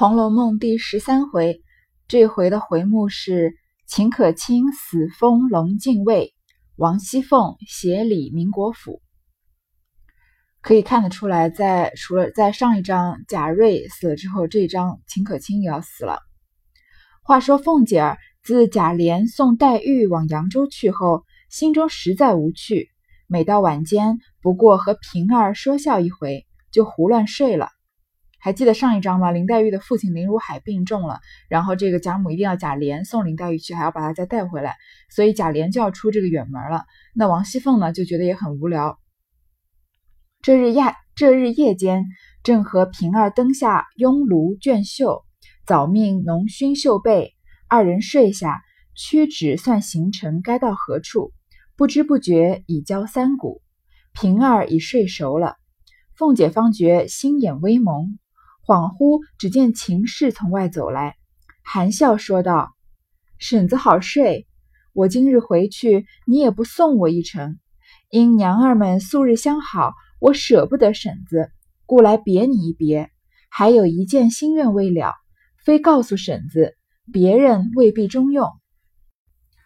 红楼梦》第十三回，这回的回目是秦可卿死封隆敬尉，王熙凤协理民国府。可以看得出来，在除了在上一章贾瑞死了之后，这一章秦可卿也要死了。话说凤姐儿自贾琏送黛玉往扬州去后，心中实在无趣，每到晚间，不过和平儿说笑一回，就胡乱睡了。还记得上一章吗？林黛玉的父亲林如海病重了，然后这个贾母一定要贾琏送林黛玉去，还要把她再带回来，所以贾琏就要出这个远门了。那王熙凤呢，就觉得也很无聊。这日夜，这日夜间，正和平儿灯下拥炉卷绣，早命浓熏绣被，二人睡下，屈指算行程该到何处，不知不觉已交三鼓，平儿已睡熟了，凤姐方觉心眼微蒙。恍惚，只见秦氏从外走来，含笑说道：“婶子好睡，我今日回去，你也不送我一程。因娘儿们素日相好，我舍不得婶子，故来别你一别。还有一件心愿未了，非告诉婶子，别人未必中用。”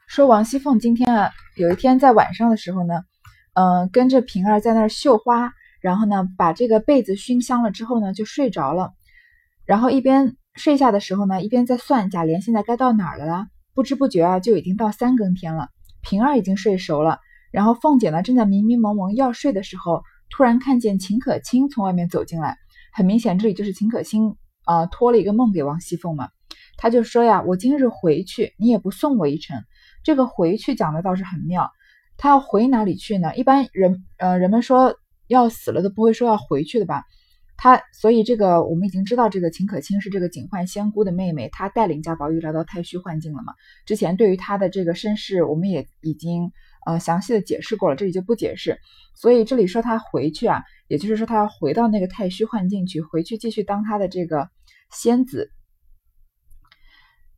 说王熙凤今天啊，有一天在晚上的时候呢，嗯，跟着平儿在那儿绣花。然后呢，把这个被子熏香了之后呢，就睡着了。然后一边睡下的时候呢，一边在算贾琏现在该到哪儿了啦。不知不觉啊，就已经到三更天了。平儿已经睡熟了，然后凤姐呢，正在迷迷蒙蒙要睡的时候，突然看见秦可卿从外面走进来。很明显，这里就是秦可卿啊，托了一个梦给王熙凤嘛。他就说呀：“我今日回去，你也不送我一程。”这个回去讲的倒是很妙。他要回哪里去呢？一般人呃，人们说。要死了都不会说要回去的吧？他所以这个我们已经知道，这个秦可卿是这个警幻仙姑的妹妹，她带领贾宝玉来到太虚幻境了嘛？之前对于她的这个身世，我们也已经呃详细的解释过了，这里就不解释。所以这里说她回去啊，也就是说她要回到那个太虚幻境去，回去继续当她的这个仙子。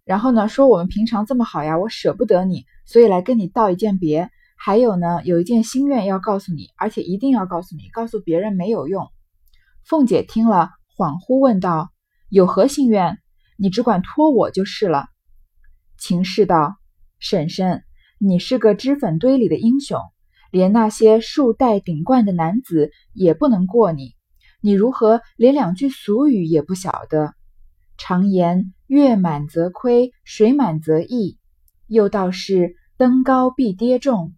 然后呢，说我们平常这么好呀，我舍不得你，所以来跟你道一件别。还有呢，有一件心愿要告诉你，而且一定要告诉你，告诉别人没有用。凤姐听了，恍惚问道：“有何心愿？你只管托我就是了。”秦氏道：“婶婶，你是个脂粉堆里的英雄，连那些束带顶冠的男子也不能过你，你如何连两句俗语也不晓得？常言月满则亏，水满则溢，又道是登高必跌重。”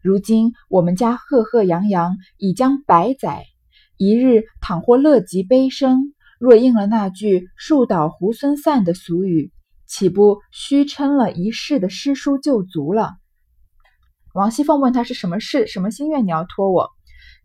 如今我们家赫赫扬扬已将百载，一日倘或乐极悲生，若应了那句“树倒猢狲散”的俗语，岂不虚称了一世的诗书旧足了？王熙凤问他是什么事，什么心愿你要托我？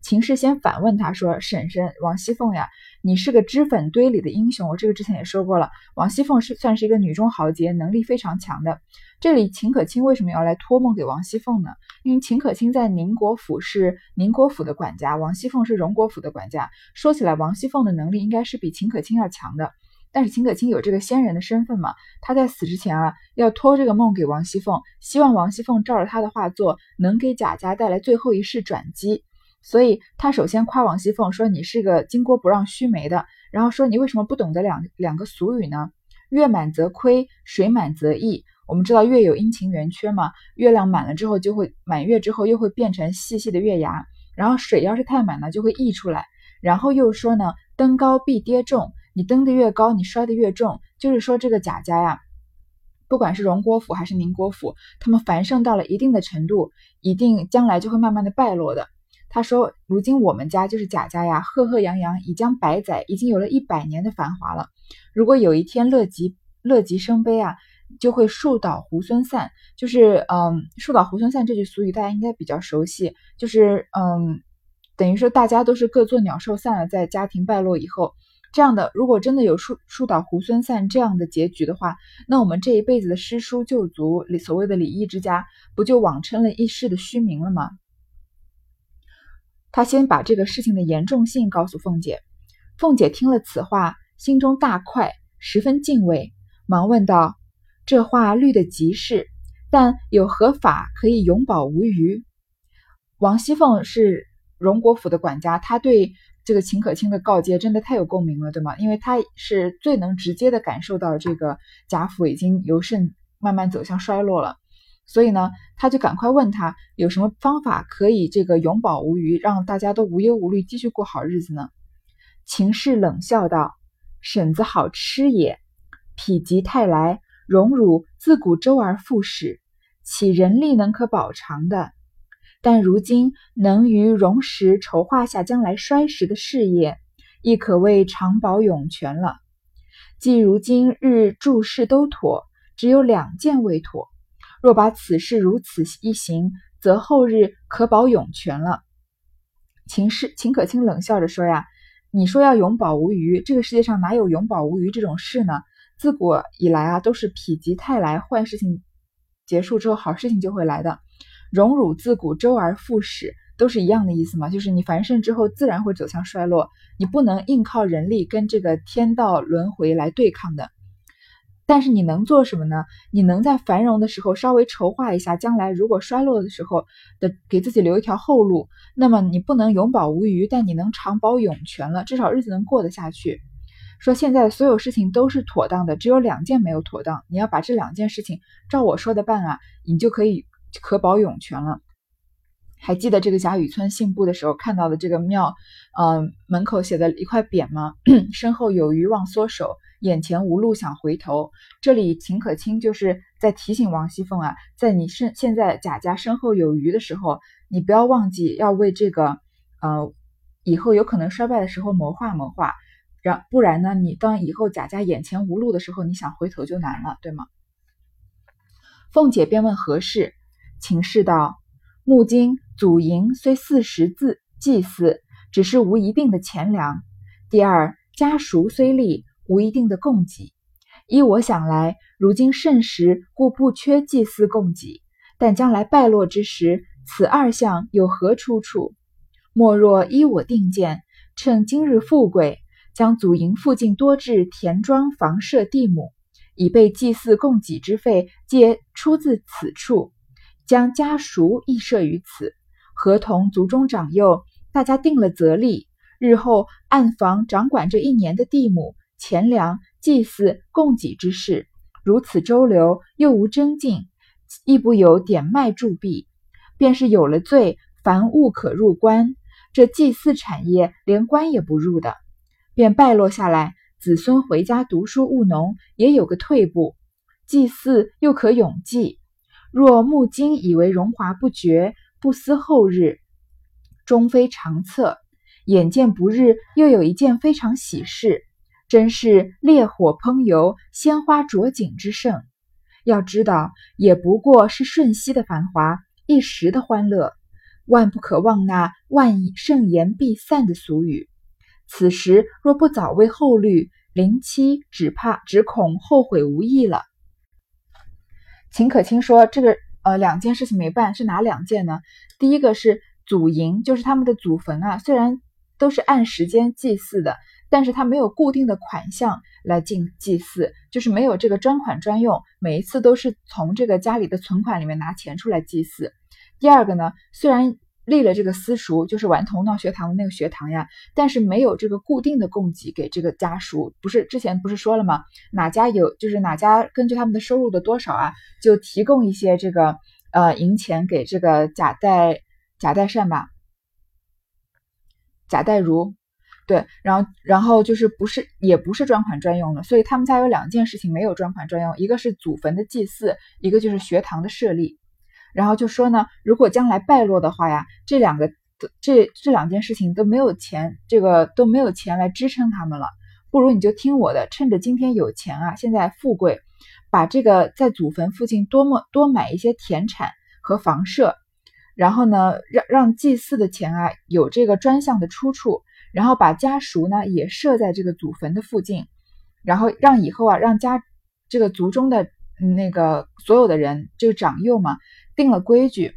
秦氏先反问他说：“婶婶，王熙凤呀，你是个脂粉堆里的英雄。我这个之前也说过了，王熙凤是算是一个女中豪杰，能力非常强的。这里秦可卿为什么要来托梦给王熙凤呢？因为秦可卿在宁国府是宁国府的管家，王熙凤是荣国府的管家。说起来，王熙凤的能力应该是比秦可卿要强的。但是秦可卿有这个仙人的身份嘛，他在死之前啊，要托这个梦给王熙凤，希望王熙凤照着他的话做，能给贾家带来最后一世转机。”所以他首先夸王熙凤说：“你是个金锅不让须眉的。”然后说：“你为什么不懂得两两个俗语呢？月满则亏，水满则溢。我们知道月有阴晴圆缺嘛，月亮满了之后就会满月之后又会变成细细的月牙。然后水要是太满了就会溢出来。然后又说呢，登高必跌重。你登得越高，你摔得越重。就是说这个贾家呀，不管是荣国府还是宁国府，他们繁盛到了一定的程度，一定将来就会慢慢的败落的。”他说：“如今我们家就是贾家呀，赫赫扬扬，已将百载，已经有了一百年的繁华了。如果有一天乐极乐极生悲啊，就会树倒猢狲散。就是嗯，树倒猢狲散这句俗语大家应该比较熟悉，就是嗯，等于说大家都是各做鸟兽散了，在家庭败落以后，这样的如果真的有树树倒猢狲散这样的结局的话，那我们这一辈子的诗书旧族，所谓的礼义之家，不就枉称了一世的虚名了吗？”他先把这个事情的严重性告诉凤姐，凤姐听了此话，心中大快，十分敬畏，忙问道：“这话虑得极是，但有何法可以永保无虞？”王熙凤是荣国府的管家，她对这个秦可卿的告诫真的太有共鸣了，对吗？因为他是最能直接的感受到这个贾府已经由盛慢慢走向衰落了，所以呢，他就赶快问他有什么方法可以这个永保无虞，让大家都无忧无虑，继续过好日子呢？秦氏冷笑道：“婶子好吃也，否极泰来，荣辱自古周而复始，岂人力能可保长的？”但如今能于荣时筹划下将来衰时的事业，亦可谓长保永全了。既如今日诸事都妥，只有两件未妥。若把此事如此一行，则后日可保永全了。秦氏秦可卿冷笑着说：“呀，你说要永保无虞，这个世界上哪有永保无虞这种事呢？自古以来啊，都是否极泰来，坏事情结束之后，好事情就会来的。”荣辱自古周而复始，都是一样的意思嘛？就是你繁盛之后，自然会走向衰落，你不能硬靠人力跟这个天道轮回来对抗的。但是你能做什么呢？你能在繁荣的时候稍微筹划一下，将来如果衰落的时候的给自己留一条后路。那么你不能永保无虞，但你能长保永全了，至少日子能过得下去。说现在所有事情都是妥当的，只有两件没有妥当，你要把这两件事情照我说的办啊，你就可以。可保永全了。还记得这个贾雨村信步的时候看到的这个庙，嗯，门口写的一块匾吗？身后有余忘缩手，眼前无路想回头。这里秦可卿就是在提醒王熙凤啊，在你身现在贾家身后有余的时候，你不要忘记要为这个呃以后有可能衰败的时候谋划谋划，然不然呢，你当以后贾家眼前无路的时候，你想回头就难了，对吗？凤姐便问何事。秦氏道：“木今祖茔虽四十字祭祀，只是无一定的钱粮。第二，家塾虽立，无一定的供给。依我想来，如今盛时，故不缺祭祀供给。但将来败落之时，此二项有何出处？莫若依我定见，趁今日富贵，将祖茔附近多置田庄、房舍、地亩，以备祭祀供给之费，皆出自此处。”将家属亦设于此，合同族中长幼，大家定了则立。日后暗房掌管这一年的地亩、钱粮、祭祀、供给之事，如此周流，又无征进，亦不有点卖铸币。便是有了罪，凡物可入关，这祭祀产业连官也不入的，便败落下来。子孙回家读书务农，也有个退步。祭祀又可永继。若木金以为荣华不绝，不思后日，终非长策。眼见不日又有一件非常喜事，真是烈火烹油，鲜花着锦之盛。要知道，也不过是瞬息的繁华，一时的欢乐，万不可忘那“万盛言必散”的俗语。此时若不早为后虑，临期只怕只恐后悔无益了。秦可卿说：“这个呃两件事情没办，是哪两件呢？第一个是祖茔，就是他们的祖坟啊，虽然都是按时间祭祀的，但是他没有固定的款项来进祭祀，就是没有这个专款专用，每一次都是从这个家里的存款里面拿钱出来祭祀。第二个呢，虽然。”立了这个私塾，就是顽童闹学堂的那个学堂呀，但是没有这个固定的供给给这个家属，不是之前不是说了吗？哪家有就是哪家根据他们的收入的多少啊，就提供一些这个呃银钱给这个贾代贾代善吧，贾代儒，对，然后然后就是不是也不是专款专用的，所以他们家有两件事情没有专款专用，一个是祖坟的祭祀，一个就是学堂的设立。然后就说呢，如果将来败落的话呀，这两个这这两件事情都没有钱，这个都没有钱来支撑他们了，不如你就听我的，趁着今天有钱啊，现在富贵，把这个在祖坟附近多么多买一些田产和房舍，然后呢，让让祭祀的钱啊有这个专项的出处，然后把家塾呢也设在这个祖坟的附近，然后让以后啊让家这个族中的那个所有的人，这个长幼嘛。定了规矩，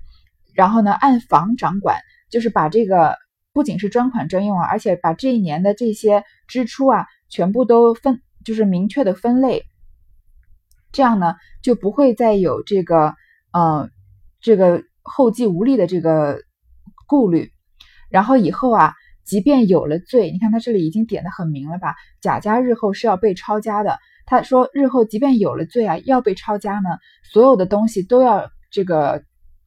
然后呢，按房掌管，就是把这个不仅是专款专用啊，而且把这一年的这些支出啊，全部都分，就是明确的分类，这样呢，就不会再有这个，嗯，这个后继无力的这个顾虑。然后以后啊，即便有了罪，你看他这里已经点的很明了吧？贾家日后是要被抄家的。他说日后即便有了罪啊，要被抄家呢，所有的东西都要这个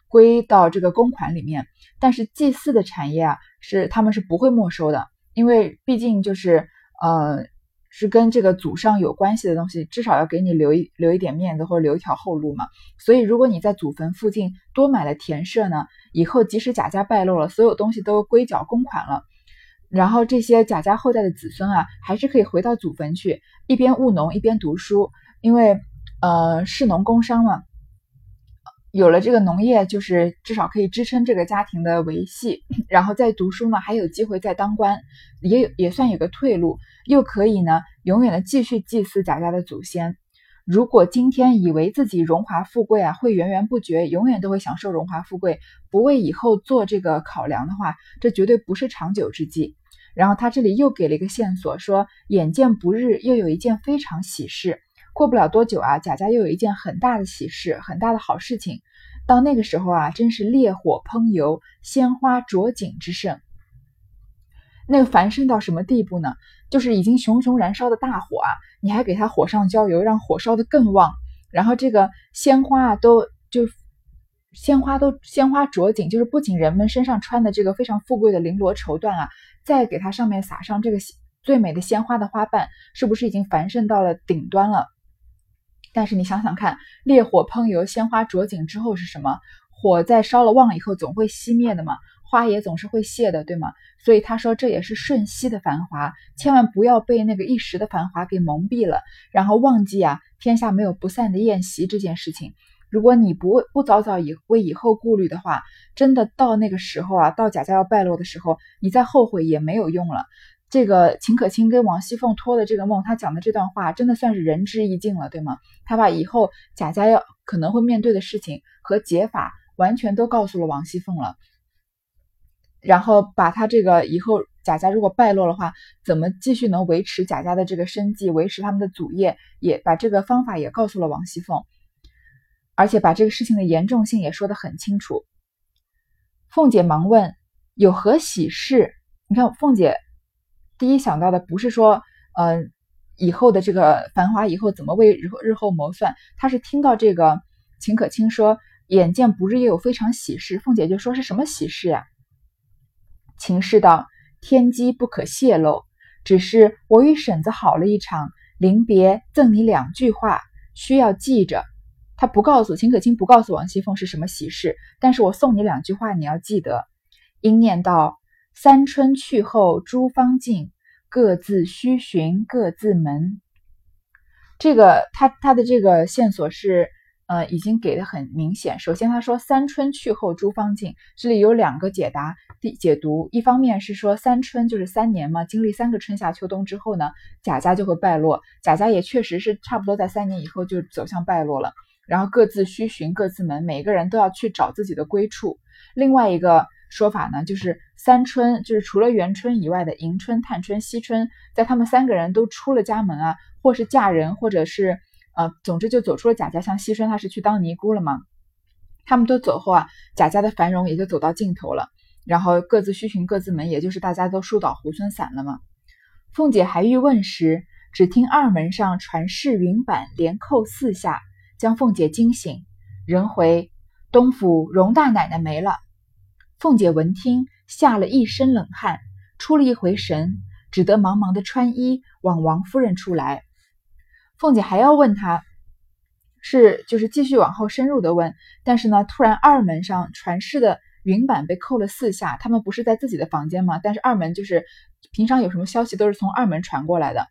归到这个公款里面。但是祭祀的产业啊，是他们是不会没收的，因为毕竟就是呃是跟这个祖上有关系的东西，至少要给你留一留一点面子或者留一条后路嘛。所以如果你在祖坟附近多买了田舍呢，以后即使贾家败落了，所有东西都归缴公款了。然后这些贾家后代的子孙啊，还是可以回到祖坟去，一边务农一边读书，因为呃士农工商嘛，有了这个农业，就是至少可以支撑这个家庭的维系。然后再读书呢，还有机会再当官，也也算有个退路，又可以呢永远的继续祭祀贾家的祖先。如果今天以为自己荣华富贵啊会源源不绝，永远都会享受荣华富贵，不为以后做这个考量的话，这绝对不是长久之计。然后他这里又给了一个线索，说眼见不日又有一件非常喜事，过不了多久啊，贾家又有一件很大的喜事，很大的好事情。到那个时候啊，真是烈火烹油，鲜花着锦之盛。那个繁盛到什么地步呢？就是已经熊熊燃烧的大火啊，你还给它火上浇油，让火烧得更旺。然后这个鲜花啊，都就鲜花都鲜花着锦，就是不仅人们身上穿的这个非常富贵的绫罗绸缎啊，再给它上面撒上这个最美的鲜花的花瓣，是不是已经繁盛到了顶端了？但是你想想看，烈火烹油，鲜花着锦之后是什么？火在烧了旺以后，总会熄灭的嘛。花也总是会谢的，对吗？所以他说这也是瞬息的繁华，千万不要被那个一时的繁华给蒙蔽了，然后忘记啊，天下没有不散的宴席这件事情。如果你不不早早以为以后顾虑的话，真的到那个时候啊，到贾家要败落的时候，你再后悔也没有用了。这个秦可卿跟王熙凤托的这个梦，他讲的这段话，真的算是仁至义尽了，对吗？他把以后贾家要可能会面对的事情和解法，完全都告诉了王熙凤了。然后把他这个以后贾家如果败落的话，怎么继续能维持贾家的这个生计，维持他们的祖业，也把这个方法也告诉了王熙凤，而且把这个事情的严重性也说得很清楚。凤姐忙问有何喜事？你看凤姐第一想到的不是说，呃，以后的这个繁华以后怎么为日后日后谋算，他是听到这个秦可卿说眼见不日也有非常喜事，凤姐就说是什么喜事呀？秦氏道：“天机不可泄露，只是我与婶子好了一场，临别赠你两句话，需要记着。他不告诉秦可卿，不告诉王熙凤是什么喜事，但是我送你两句话，你要记得。应念道：三春去后诸芳尽，各自须寻各自门。这个他他的这个线索是。”呃，已经给的很明显。首先，他说“三春去后诸芳尽”，这里有两个解答。第解读，一方面是说三春就是三年嘛，经历三个春夏秋冬之后呢，贾家就会败落。贾家也确实是差不多在三年以后就走向败落了。然后各自须寻各自门，每个人都要去找自己的归处。另外一个说法呢，就是三春就是除了元春以外的迎春、探春、惜春，在他们三个人都出了家门啊，或是嫁人，或者是。呃，总之就走出了贾家，像惜春她是去当尼姑了嘛。他们都走后啊，贾家的繁荣也就走到尽头了。然后各自须寻各自门，也就是大家都树倒猢狲散了嘛。凤姐还欲问时，只听二门上传世云板连扣四下，将凤姐惊醒。人回东府荣大奶奶没了。凤姐闻听，吓了一身冷汗，出了一回神，只得忙忙的穿衣往王夫人处来。凤姐还要问他，是就是继续往后深入的问，但是呢，突然二门上传世的云板被扣了四下，他们不是在自己的房间吗？但是二门就是平常有什么消息都是从二门传过来的，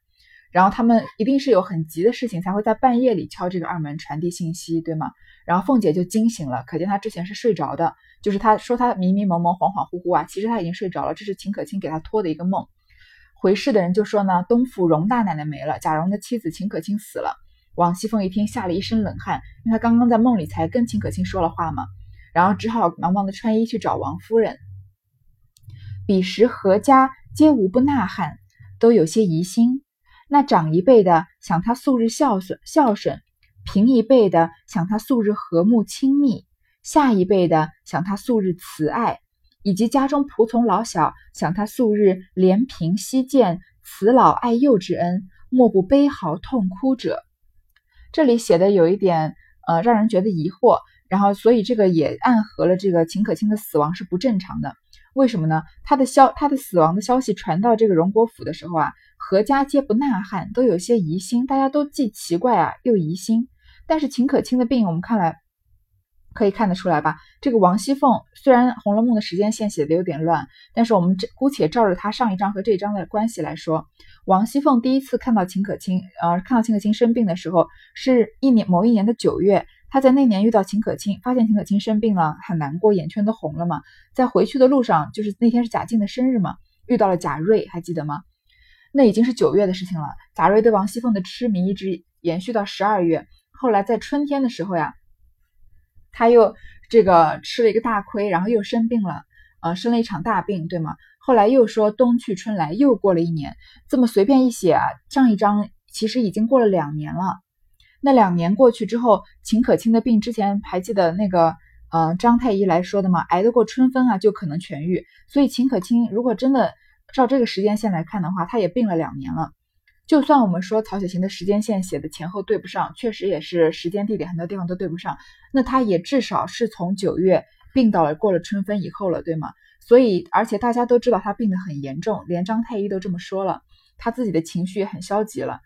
然后他们一定是有很急的事情才会在半夜里敲这个二门传递信息，对吗？然后凤姐就惊醒了，可见她之前是睡着的，就是他说他迷迷蒙蒙、恍恍惚惚啊，其实他已经睡着了，这是秦可卿给他托的一个梦。回事的人就说呢，东府荣大奶奶没了，贾蓉的妻子秦可卿死了。王熙凤一听，吓了一身冷汗，因为她刚刚在梦里才跟秦可卿说了话嘛，然后只好忙忙的穿衣去找王夫人。彼时何家皆无不纳罕，都有些疑心。那长一辈的想他素日孝顺孝顺，平一辈的想他素日和睦亲密，下一辈的想他素日慈爱。以及家中仆从老小想他素日怜贫惜贱、慈老爱幼之恩，莫不悲嚎痛哭者。这里写的有一点呃，让人觉得疑惑。然后，所以这个也暗合了这个秦可卿的死亡是不正常的。为什么呢？他的消他的死亡的消息传到这个荣国府的时候啊，阖家皆不呐喊，都有些疑心，大家都既奇怪啊，又疑心。但是秦可卿的病，我们看来可以看得出来吧？这个王熙凤虽然《红楼梦》的时间线写的有点乱，但是我们这姑且照着他上一章和这一章的关系来说，王熙凤第一次看到秦可卿，呃，看到秦可卿生病的时候，是一年某一年的九月。他在那年遇到秦可卿，发现秦可卿生病了，很难过，眼圈都红了嘛。在回去的路上，就是那天是贾静的生日嘛，遇到了贾瑞，还记得吗？那已经是九月的事情了。贾瑞对王熙凤的痴迷一直延续到十二月，后来在春天的时候呀，他又这个吃了一个大亏，然后又生病了，呃，生了一场大病，对吗？后来又说冬去春来，又过了一年，这么随便一写啊，上一章其实已经过了两年了。那两年过去之后，秦可卿的病之前还记得那个呃张太医来说的吗？挨得过春分啊，就可能痊愈。所以秦可卿如果真的照这个时间线来看的话，他也病了两年了。就算我们说曹雪芹的时间线写的前后对不上，确实也是时间地点很多地方都对不上。那他也至少是从九月病到了过了春分以后了，对吗？所以而且大家都知道他病得很严重，连张太医都这么说了，他自己的情绪也很消极了。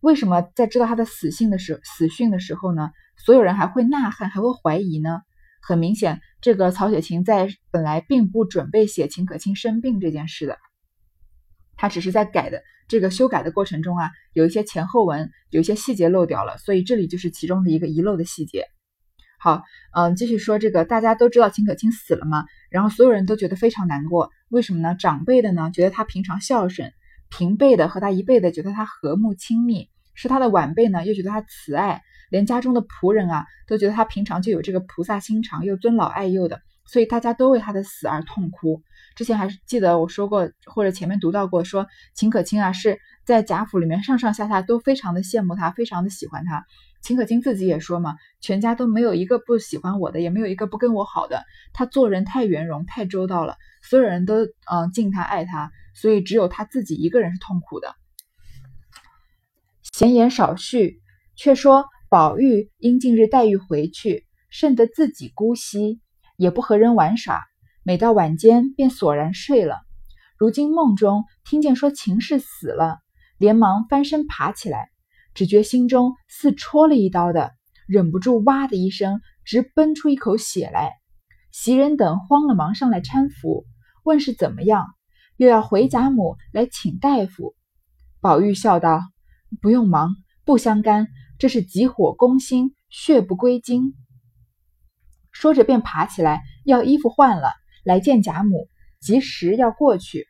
为什么在知道他的死讯的时死讯的时候呢，所有人还会呐喊，还会怀疑呢？很明显，这个曹雪芹在本来并不准备写秦可卿生病这件事的，他只是在改的这个修改的过程中啊，有一些前后文，有一些细节漏掉了，所以这里就是其中的一个遗漏的细节。好，嗯，继续说这个，大家都知道秦可卿死了嘛，然后所有人都觉得非常难过，为什么呢？长辈的呢，觉得他平常孝顺。平辈的和他一辈的觉得他和睦亲密，是他的晚辈呢，又觉得他慈爱，连家中的仆人啊，都觉得他平常就有这个菩萨心肠，又尊老爱幼的，所以大家都为他的死而痛哭。之前还记得我说过，或者前面读到过，说秦可卿啊是在贾府里面上上下下都非常的羡慕他，非常的喜欢他。秦可卿自己也说嘛，全家都没有一个不喜欢我的，也没有一个不跟我好的。他做人太圆融，太周到了，所有人都嗯敬他爱他。所以只有他自己一个人是痛苦的。闲言少叙，却说宝玉因近日黛玉回去，甚得自己姑息，也不和人玩耍，每到晚间便索然睡了。如今梦中听见说秦氏死了，连忙翻身爬起来，只觉心中似戳了一刀的，忍不住哇的一声，直奔出一口血来。袭人等慌了忙上来搀扶，问是怎么样。又要回贾母来请大夫，宝玉笑道：“不用忙，不相干，这是急火攻心，血不归经。”说着便爬起来要衣服换了，来见贾母，及时要过去。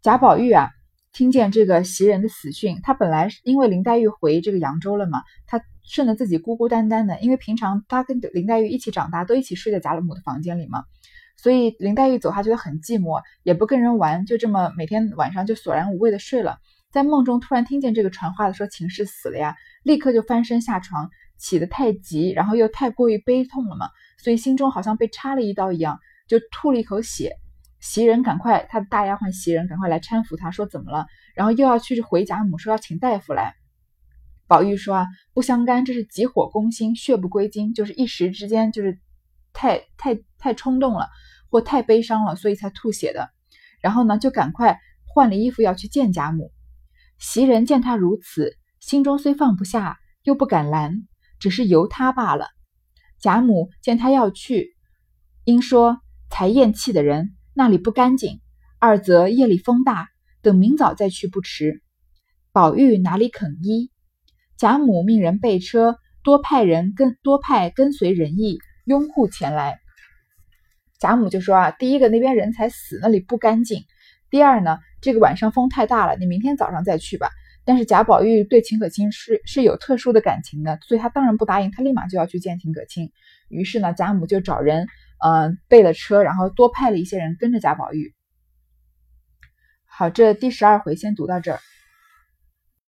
贾宝玉啊，听见这个袭人的死讯，他本来因为林黛玉回这个扬州了嘛，他顺着自己孤孤单单的，因为平常他跟林黛玉一起长大，都一起睡在贾母的房间里嘛。所以林黛玉走，他觉得很寂寞，也不跟人玩，就这么每天晚上就索然无味的睡了。在梦中突然听见这个传话的说秦氏死了呀，立刻就翻身下床，起得太急，然后又太过于悲痛了嘛，所以心中好像被插了一刀一样，就吐了一口血。袭人赶快，他的大丫鬟袭人赶快来搀扶他，说怎么了？然后又要去回贾母，说要请大夫来。宝玉说啊，不相干，这是急火攻心，血不归经，就是一时之间就是。太太太冲动了，或太悲伤了，所以才吐血的。然后呢，就赶快换了衣服要去见贾母。袭人见他如此，心中虽放不下，又不敢拦，只是由他罢了。贾母见他要去，因说才咽气的人那里不干净，二则夜里风大，等明早再去不迟。宝玉哪里肯依？贾母命人备车，多派人跟多派跟随人役。拥护前来，贾母就说啊，第一个那边人才死，那里不干净；第二呢，这个晚上风太大了，你明天早上再去吧。但是贾宝玉对秦可卿是是有特殊的感情的，所以他当然不答应，他立马就要去见秦可卿。于是呢，贾母就找人，嗯，备了车，然后多派了一些人跟着贾宝玉。好，这第十二回先读到这儿。